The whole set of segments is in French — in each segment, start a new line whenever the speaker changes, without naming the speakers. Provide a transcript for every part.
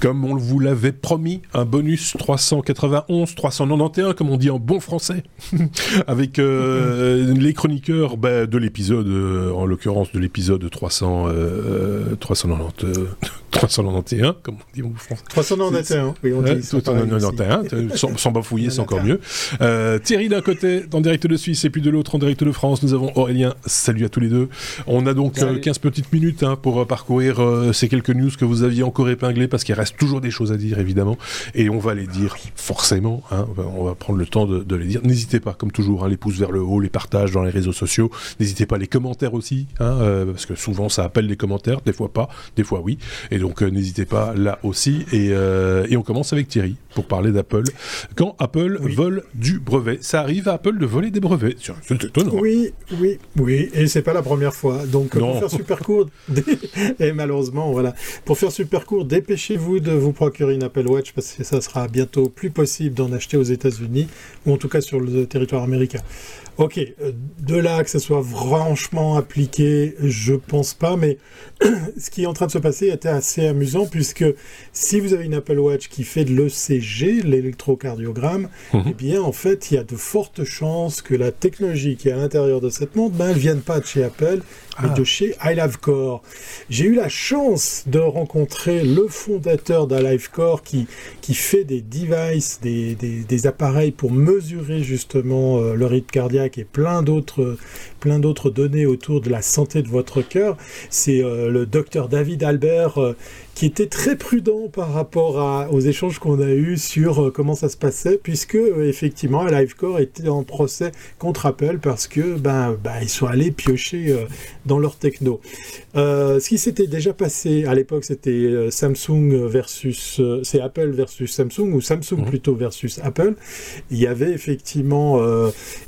comme on vous l'avait promis, un bonus 391, 391, comme on dit en bon français, avec euh, les chroniqueurs bah, de l'épisode, euh, en l'occurrence de l'épisode 300, 390, 391, comme on dit en français.
391, oui, on dit.
391, sans, sans bafouiller, c'est encore mieux. Euh, Thierry d'un côté, en direct de Suisse, et puis de l'autre, en direct de France, nous avons Aurélien. Salut à tous les deux. On a donc 15 petites minutes hein, pour parcourir ces quelques news que vous aviez encore épinglées, parce qu'il reste toujours des choses à dire, évidemment, et on va les dire forcément. Hein, on va prendre le temps de, les dire. N'hésitez pas, comme toujours, hein, les pouces vers le haut, les partages dans les réseaux sociaux. N'hésitez pas les commentaires aussi, euh, parce que souvent ça appelle les commentaires, des fois pas, des fois oui. Et donc euh, n'hésitez pas là aussi. Et, euh, et, on commence avec Thierry pour parler d'Apple. Quand Apple vole du brevet, ça arrive à Apple de voler des brevets. C'est étonnant.
Oui, oui, oui. Et c'est pas la première fois. Donc pour faire super court, et malheureusement voilà, pour faire super court, dépêchez-vous de vous procurer une Apple Watch parce que ça sera bientôt plus possible d'en acheter aux États-Unis ou en tout cas sur le territoire américain. Ok, euh, de là que ça soit franchement appliqué, je pense pas, mais ce qui est en train de se passer était assez amusant puisque si vous avez une Apple Watch qui fait de l'ECG, l'électrocardiogramme, mhm. eh bien en fait il y a de fortes chances que la technologie qui est à l'intérieur de cette montre, ben, elle vienne pas de chez Apple, mais de ah. chez iLiveCore. J'ai eu la chance de rencontrer le fondateur d'ILiveCore qui, qui fait des devices, des, des, appareils pour mesurer justement euh, le rythme cardiaque et plein d'autres plein d'autres données autour de la santé de votre cœur. C'est euh, le docteur David Albert euh, qui était très prudent par rapport à, aux échanges qu'on a eus sur euh, comment ça se passait, puisque euh, effectivement, Livecore était en procès contre Apple parce que ben, ben ils sont allés piocher euh, dans leur techno. ce qui s'était déjà passé à l'époque, c'était Samsung versus c'est Apple versus Samsung ou Samsung mhm. plutôt versus Apple. Il y avait effectivement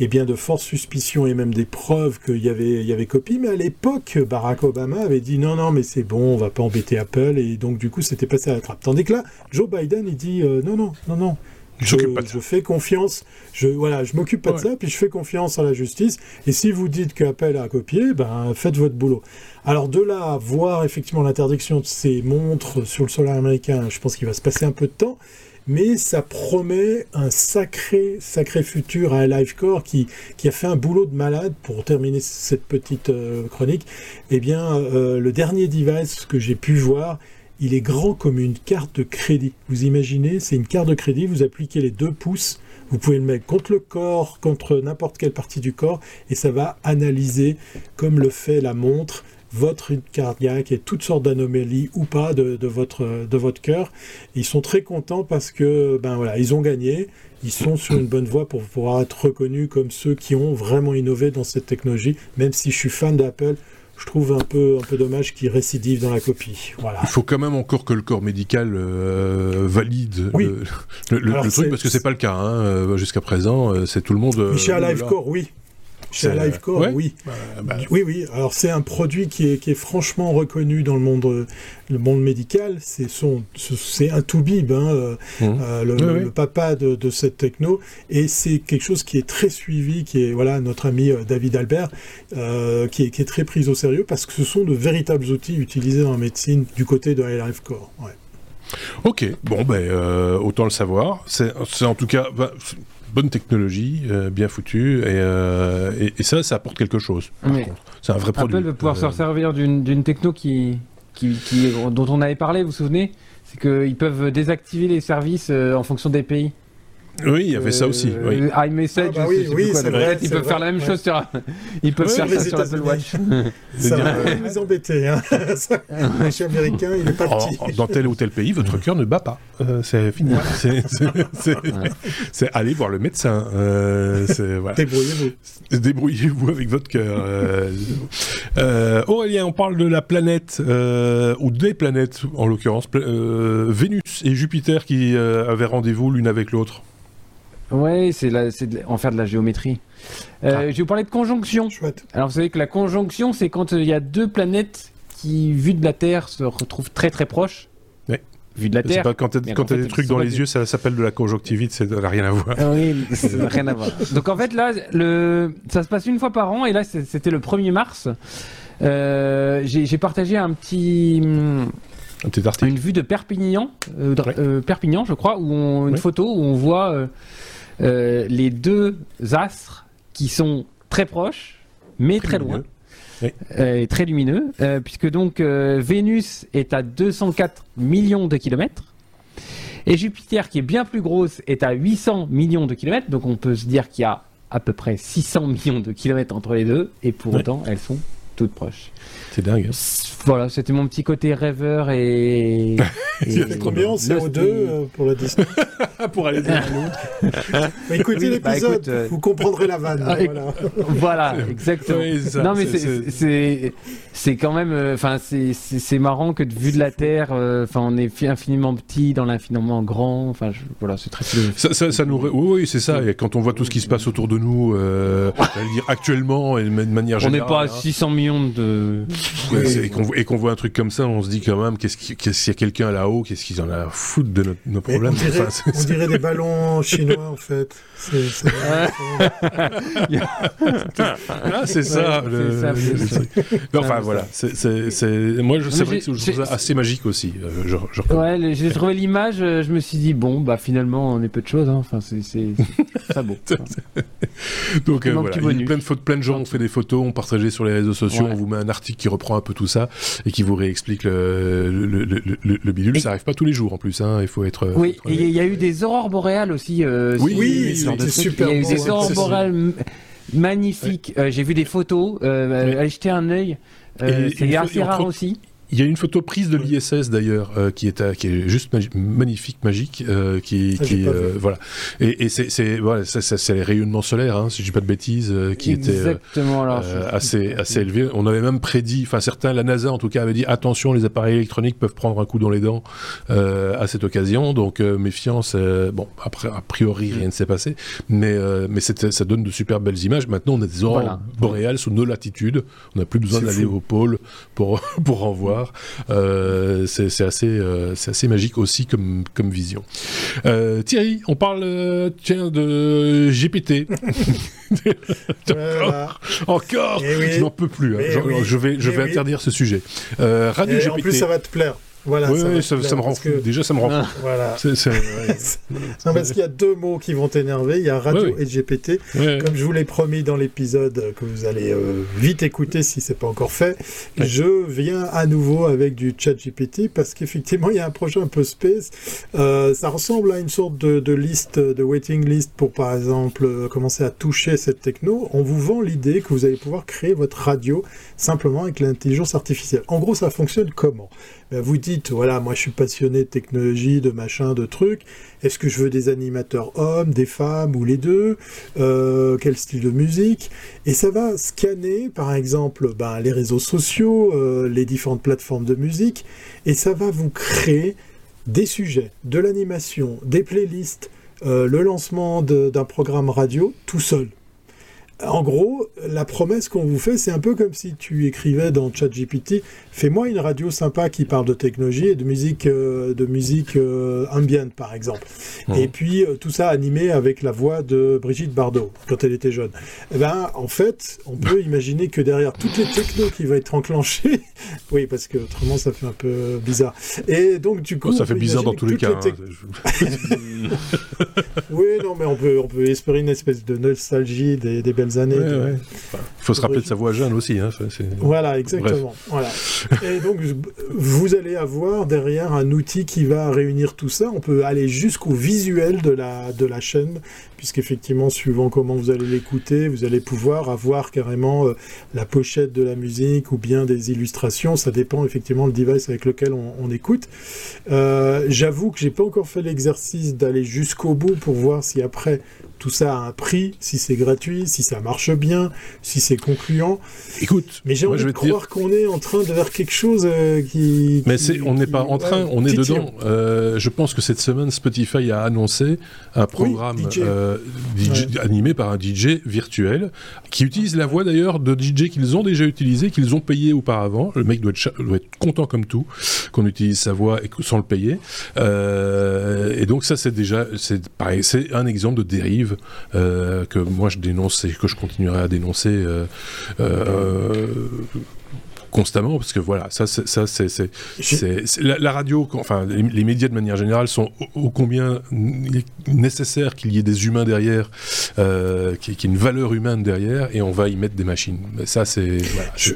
eh bien de fortes suspicions et même des preuves qu'il y avait il y avait copie, mais à l'époque, Barack Obama avait dit non non mais c'est bon, on va pas embêter Apple et donc du coup c'était passé à la trappe. Tandis que là, Joe Biden il dit euh, non non non non. Je, je, fais confiance, je voilà, je m'occupe pas de ça, puis je fais confiance à la justice. Et si vous dites que Apple a copié, ben faites votre boulot. Alors de là, voir effectivement l'interdiction de ces montres sur le solaire américain, je pense qu'il va se passer un peu de temps mais ça promet un sacré, sacré futur à Livecore qui, qui a fait un boulot de malade pour terminer cette petite euh, chronique. Eh bien, euh, le dernier device que j'ai pu voir, il est grand comme une carte de crédit. Vous imaginez, c'est une carte de crédit, vous appliquez les deux pouces, vous pouvez le mettre contre le corps, contre n'importe quelle partie du corps, et ça va analyser, comme le fait la montre, votre rythme cardiaque et toutes sortes d'anomalies ou pas de, votre, de votre cœur. Ils sont très contents parce que ben voilà, ils ont gagné, ils sont sur une bonne voie pour pouvoir être reconnus comme ceux qui ont vraiment innové dans cette technologie. Même si je suis fan d'Apple, je trouve un peu, un peu dommage qu'ils récidivent dans la copie. Voilà.
Il faut quand même encore que le corps médical euh, valide le, truc, parce que c'est pas le cas hein, euh, jusqu'à présent. Euh, c'est tout le monde.
Michel Livecore, oui. Chez Livecore, oui. Bah, bah. Oui, oui. Alors c'est un produit qui est, qui est, franchement reconnu dans le monde, le monde médical. C'est son, c'est un Toubib, hein, euh, mmh. euh, le, papa de, de, cette techno, et c'est quelque chose qui est très suivi, qui est voilà notre ami euh, David Albert, qui est, qui, est, très pris au sérieux parce que ce sont de véritables outils utilisés dans la médecine du côté de Livecore. Ouais.
Ok, bon ben autant le savoir. C'est en tout cas, bah, bonne technologie, euh, bien foutue, euh, et, et, ça, ça apporte quelque chose. C'est un vrai produit.
Apple va pouvoir se euh, servir d'une techno qui, qui, dont on avait parlé, vous vous souvenez C'est qu'ils peuvent désactiver les services en fonction des pays.
Oui, il y avait ça aussi. Euh, oui.
iMessage, ah bah oui, oui, c'est vrai. Ils peuvent faire la même chose sur. Ils peuvent faire ça sur Apple Watch.
Ça va nous embêter. Hein. Marché américain, il est pas petit.
Dans tel ou tel pays, votre cœur ne bat pas. Euh, c'est fini. C'est aller voir le médecin. Euh, voilà.
Débrouillez-vous.
Débrouillez-vous avec votre cœur. Euh, Aurélien, on parle de la planète ou des planètes en l'occurrence, Vénus et Jupiter qui avaient rendez-vous l'une avec l'autre.
Ouais, c'est en faire de la géométrie. Euh, ah. Je vais vous parler de conjonction. Alors vous savez que la conjonction, c'est quand euh, il y a deux planètes qui, vues de la Terre, se retrouvent très très proches.
Oui.
Vu de la Terre.
Pas, quand tu as, des trucs dans les yeux, ça s'appelle de la conjonctivite, ça n'a rien à voir.
Ah oui, ça n'a rien à voir. Donc en fait là, le... ça se passe une fois par an et là c'était le 1er mars. Euh, j'ai partagé un petit une vue de Perpignan, Perpignan, je crois, où on, une photo où on voit les deux astres qui sont très proches, mais très, loin. et très lumineux, puisque donc Vénus est à 204 millions de kilomètres, et Jupiter, qui est bien plus grosse, est à 800 millions de kilomètres. Donc on peut se dire qu'il y a à peu près 600 millions de kilomètres entre les deux. Et pour autant, elles sont toutes proches.
C'est dingue. Hein.
Voilà, c'était mon petit côté rêveur et.
et combien en CO2 euh, pour la distance
Pour aller d'un l'autre.
écoutez bah, l'épisode, euh, vous comprendrez la vanne. Ah,
voilà, exactement. non, mais c'est c'est quand même. Euh, enfin, c'est marrant que de vue de la Terre, enfin, on est infiniment petit dans l'infiniment grand. Enfin, voilà, c'est très.
Ça, ça, ça nous. Oui, oui c'est ça. Et quand on voit tout ce qui se passe autour de nous, dire actuellement et de manière générale.
On n'est pas à 600 hein. Millions de
et qu'on voit un truc comme ça, on se dit quand même, qu'est-ce qu'il y a quelqu'un là-haut, qu'est-ce qu'ils en a à foutre de nos problèmes?
On dirait, des ballons chinois en fait. C'est
c'est ça. enfin voilà, moi c'est vrai que je trouve ça assez magique aussi.
Euh, ouais, j'ai trouvé l'image, euh, je me suis dit bon bah finalement on est peu de choses. Hein. Enfin c'est ça beau.
Donc euh, voilà, il y a plein de, plein de gens ont fait des photos, ont partagé sur les réseaux sociaux, on vous met un article qui reprend un peu tout ça et qui vous réexplique le, le, le, le bidule. Ça arrive pas tous les jours en plus, hein. il faut être.
Oui, et il y a eu des aurores boréales aussi.
Euh, oui, oui, c'est super.
Il y a eu des aurores boréales magnifiques. Euh, j'ai vu des photos. Euh, allez jeter un œil. c'est assez rare aussi.
Il y a une photo prise de l'ISS d'ailleurs euh, qui est qui est juste magnifique, magique, euh, qui, qui euh, voilà. Et, et c'est voilà, c'est les rayonnements solaires, hein, si je dis pas de bêtises, qui étaient assez assez élevés. On avait même prédit, enfin certains, la NASA en tout cas avait dit attention, les appareils électroniques peuvent prendre un coup dans les dents à cette occasion. Donc méfiance. bon, après a priori rien ne s'est passé, mais mais ça donne de super belles images. Maintenant on a des aurores boréales sous nos latitudes. On n'a plus besoin d'aller au pôle pour pour en voir. Euh, c'est assez, euh, assez magique aussi comme, comme vision. Euh, Thierry, on parle tiens, de GPT. Encore, eh Je n'en peux plus. Hein. Eh je, vais, je vais eh interdire ce sujet.
Radio GPT. En plus, ça va te plaire.
Voilà, oui, ça, me rend fou. Déjà, ça me rend fou.
Voilà. non, parce qu'il y a deux mots qui vont t'énerver. Il y a radio et GPT. Comme je vous l'ai promis dans l'épisode que vous allez euh, vite écouter si c'est pas encore fait, je viens à nouveau avec du chat GPT parce qu'effectivement, il y a un projet un peu space. Euh, ça ressemble à une sorte de, de, liste, de waiting list pour, par exemple, euh, commencer à toucher cette techno. On vous vend l'idée que vous allez pouvoir créer votre radio simplement avec l'intelligence artificielle. En gros, ça fonctionne comment? Ben, vous dites, voilà, moi je suis passionné de technologie, de machin, de trucs. Est-ce que je veux des animateurs hommes, des femmes ou les deux? Euh, Quel style de musique? Et ça va scanner, par exemple, ben, les réseaux sociaux, euh, les différentes plateformes de musique, et ça va vous créer des sujets, de l'animation, des playlists, euh, le lancement d'un programme radio tout seul en gros, la promesse qu'on vous fait, c'est un peu comme si tu écrivais dans ChatGPT fais-moi une radio sympa qui parle de technologie et de musique, euh, de musique euh, ambiante, par exemple. Mmh. Et puis, euh, tout ça animé avec la voix de Brigitte Bardot, quand elle était jeune. Eh ben, en fait, on peut imaginer que derrière toutes les technos qui vont être enclenchées, oui, parce que autrement, ça fait un peu bizarre. Et donc, du coup.
Oh, ça fait bizarre dans tous les cas. Hein,
oui, non, mais on peut, on peut espérer une espèce de nostalgie des, des belles années.
Il faut se rappeler de sa voix jeune aussi. Hein,
voilà, exactement. Voilà. Et donc, vous allez avoir derrière un outil qui va réunir tout ça. On peut aller jusqu'au visuel de la, de la chaîne, puisqu'effectivement, suivant comment vous allez l'écouter, vous allez pouvoir avoir carrément euh, la pochette de la musique ou bien des illustrations. Ça dépend effectivement le device avec lequel on, écoute. Euh, j'avoue que j'ai pas encore fait l'exercice d'aller jusqu'au bout pour voir si après tout ça a un prix, si c'est gratuit, si ça marche bien, si c'est concluant.
Écoute,
mais j'ai envie de croire qu'on est en train de faire quelque chose euh, qui,
Mais on n'est pas en train, on est dedans. Euh, je pense que cette semaine, Spotify a annoncé un programme euh, animé par un DJ virtuel qui utilise la voix d'ailleurs de DJ qu'ils ont déjà utilisé, qu'ils ont payé auparavant. Le mec doit être, doit être content comme tout qu'on utilise sa voix sans le payer. et donc ça, c'est déjà, c'est pareil, c'est un exemple de dérive euh, que moi je dénonce et que je continuerai à dénoncer. Euh, euh, constamment parce que voilà, ça, ça, c'est, la, la, radio, enfin, les, médias de manière générale sont ô, combien nécessaire qu'il y ait des humains derrière, euh, qu'il y ait une valeur humaine derrière, et on va y mettre des machines. ça, c'est,
je,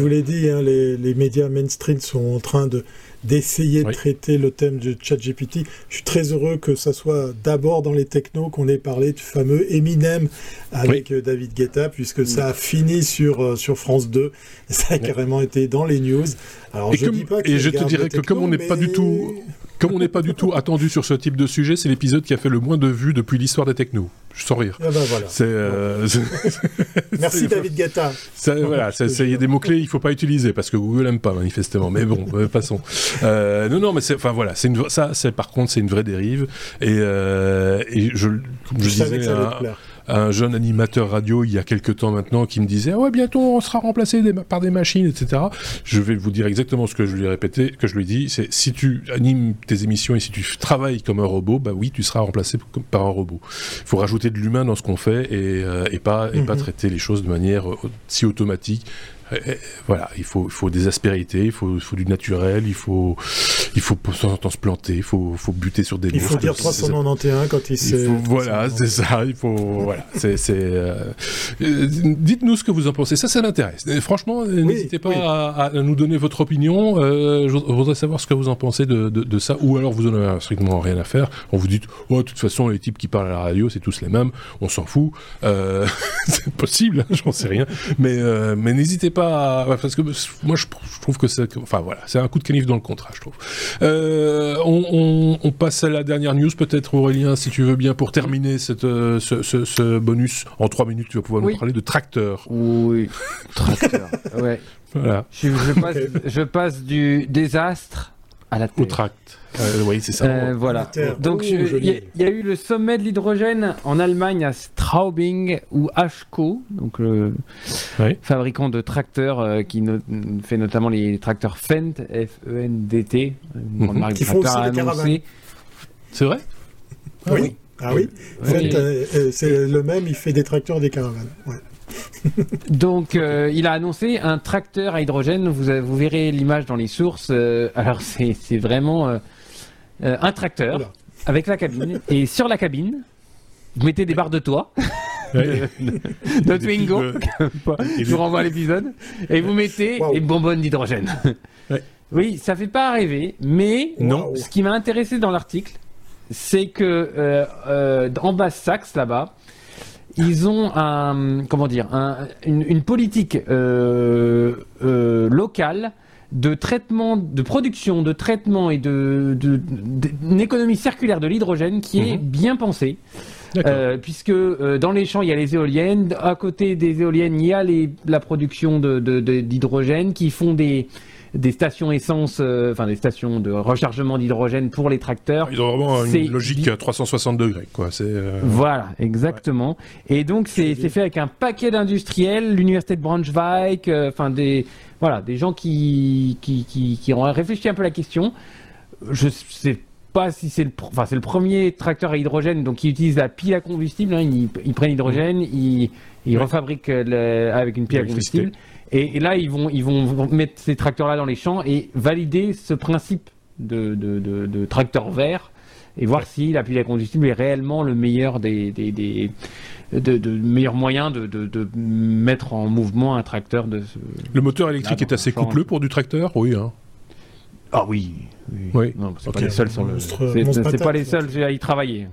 vous l'ai dit, hein, les, les médias mainstream sont en train de d'essayer de traiter le thème de ChatGPT. Je suis très heureux que ça soit d'abord dans les technos qu'on ait parlé du fameux Eminem avec euh, David Guetta, puisque ça a fini sur, euh, sur France 2. Et ça a carrément été dans les news.
Alors, et je, dis pas et je te dirais que comme on n'est pas du tout comme on n'est pas du tout attendu sur ce type de sujet, c'est l'épisode qui a fait le moins de vues depuis l'histoire des technos. Je sens rire.
Ah bah voilà.
Euh,
Merci David Guetta.
voilà, il y a des mots-clés il ne faut pas utiliser parce que Google n'aime pas manifestement. Mais bon, euh, passons. Euh, non, non, mais enfin voilà, une, ça, c'est par contre, c'est une vraie dérive. Et, et je, je, disais, un jeune animateur radio il y a quelques temps maintenant qui me disait ouais bientôt on sera remplacé par des machines etc je vais vous dire exactement ce que je lui ai répété que je lui ai dit c'est si tu animes tes émissions et si tu travailles comme un robot bah oui tu seras remplacé par un robot il faut rajouter de l'humain dans ce qu'on fait et, euh, pas et pas mhm. traiter les choses de manière euh, si automatique voilà, il faut, il faut des aspérités, il faut, il faut du naturel, il faut, il faut pour temps en temps se planter, il faut, faut buter sur des
Il faut dire 391 quand il sait.
Voilà, c'est ça, il faut, voilà, c'est, euh, euh, dites-nous ce que vous en pensez, ça, ça m'intéresse. Franchement, n'hésitez pas à, nous donner votre opinion, euh, je voudrais savoir ce que vous en pensez de, de, ça, ou alors vous en avez strictement rien à faire, on vous dit, oh, de toute façon, les types qui parlent à la radio, c'est tous les mêmes, on s'en fout, c'est possible, hein, j'en sais rien, mais, mais n'hésitez pas parce que moi je, trouve que c'est enfin voilà c'est un coup de canif dans le contrat je trouve. Euh, on, passe à la dernière news peut-être Aurélien si tu veux bien pour terminer cette, euh, ce, bonus. En trois minutes tu vas pouvoir nous parler de tracteur.
Oui. Tracteur ouais. Voilà. Je, passe, du désastre à la
Au tract. Euh, oui, c'est ça.
Euh, voilà. Donc, il y, a eu le sommet de l'hydrogène en Allemagne à Straubing ou HCO, donc le fabricant de tracteurs euh, qui fait notamment les tracteurs Fendt, F-E-N-D-T,
une mhm. marque qui font aussi des caravanes.
C'est vrai
ah, oui. Ah oui, c'est le même, il fait des tracteurs et des caravanes.
Donc, il a annoncé un tracteur à hydrogène. Vous, vous verrez l'image dans les sources. alors, c'est vraiment euh, un tracteur avec la cabine. Et sur la cabine, vous mettez des barres de toit. de, Twingo, je vous renvoie à l'épisode, et vous mettez wow. une bonbonne d'hydrogène. Oui, ça fait pas rêver, mais non. ce qui m'a intéressé dans l'article, c'est que euh, euh, en Basse-Saxe, là-bas, ils ont un, comment dire, une, politique locale de traitement, de production, de traitement et de, d'une économie circulaire de l'hydrogène qui est mhm. bien pensée. Euh, puisque euh, dans les champs il y a les éoliennes, à côté des éoliennes il y a les, la production de, d'hydrogène qui font des, des stations essence, euh, enfin des stations de rechargement d'hydrogène pour les tracteurs.
Ils ont vraiment une logique à 360 degrés, quoi. C'est
voilà, exactement. Et donc c'est, fait avec un paquet d'industriels, l'université de Braunschweig, enfin des voilà, des gens qui, qui, qui, ont réfléchi un peu à la question. Je sais pas si c'est le, enfin, c'est le premier tracteur à hydrogène, donc ils utilisent la pile à combustible. Hein. ils, prennent l'hydrogène, ils, ils refabriquent avec une pile à combustible. Et, là, ils vont, ils vont mettre ces tracteurs-là dans les champs et valider ce principe de, de, de, tracteur vert et voir si la pile à combustible est réellement le meilleur des, des, de, de meilleurs moyens de, de, mettre en mouvement un tracteur de ce...
Le moteur électrique est assez coupleux pour du tracteur, oui. Hein.
Ah oui. Oui. Non, c'est pas les seuls sur le. C'est pas les seuls à y travailler.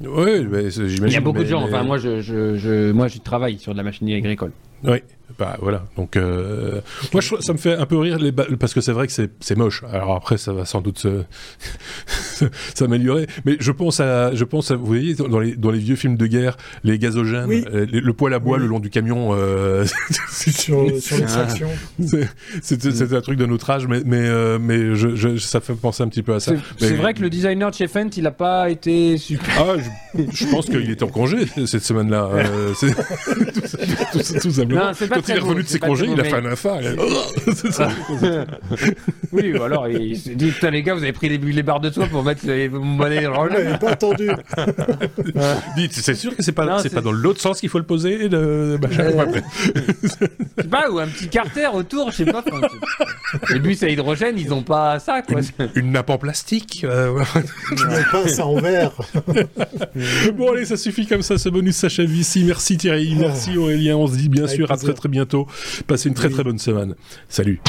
Oui, j'imagine.
Il y a beaucoup de gens. Enfin, moi, je, je, je, moi, j'y travaille sur de la machinerie agricole.
Oui. Bah voilà, donc euh, moi ça me fait un peu rire les parce que c'est vrai que c'est moche. Alors après ça va sans doute s'améliorer, mais je pense à je pense à vous voyez dans les dans les vieux films de guerre les gazogènes, euh, le poêle à bois le long du camion euh,
sur, sur l'extraction.
C'est un truc d'un autre âge, mais mais mais je, je, ça fait penser un petit peu à ça.
C'est vrai que le designer de chez Fent, il a pas été super.
Ah, je, pense qu'il était en congé cette semaine-là. Euh, tout, tout, simplement. Quand il est revenu de ses congés, il a fait un infarct.
oui, ou alors il s'est dit Putain, les gars, vous avez pris les, les barres de soie pour mettre les monnaies dans le
Il pas attendu.
Dites, c'est sûr que c'est pas, c'est pas dans l'autre sens qu'il faut le poser. De... Bah,
euh, je sais pas, ou un petit carter autour, je sais pas. Les bus à hydrogène, ils ont pas ça, quoi.
Une, nappe en plastique. Euh...
pas ça en verre.
bon, allez, ça suffit comme ça. Ce bonus s'achève ici. Merci Thierry, merci Aurélien. On se dit bien sûr à très très bientôt. Passez une très très bonne semaine. Salut.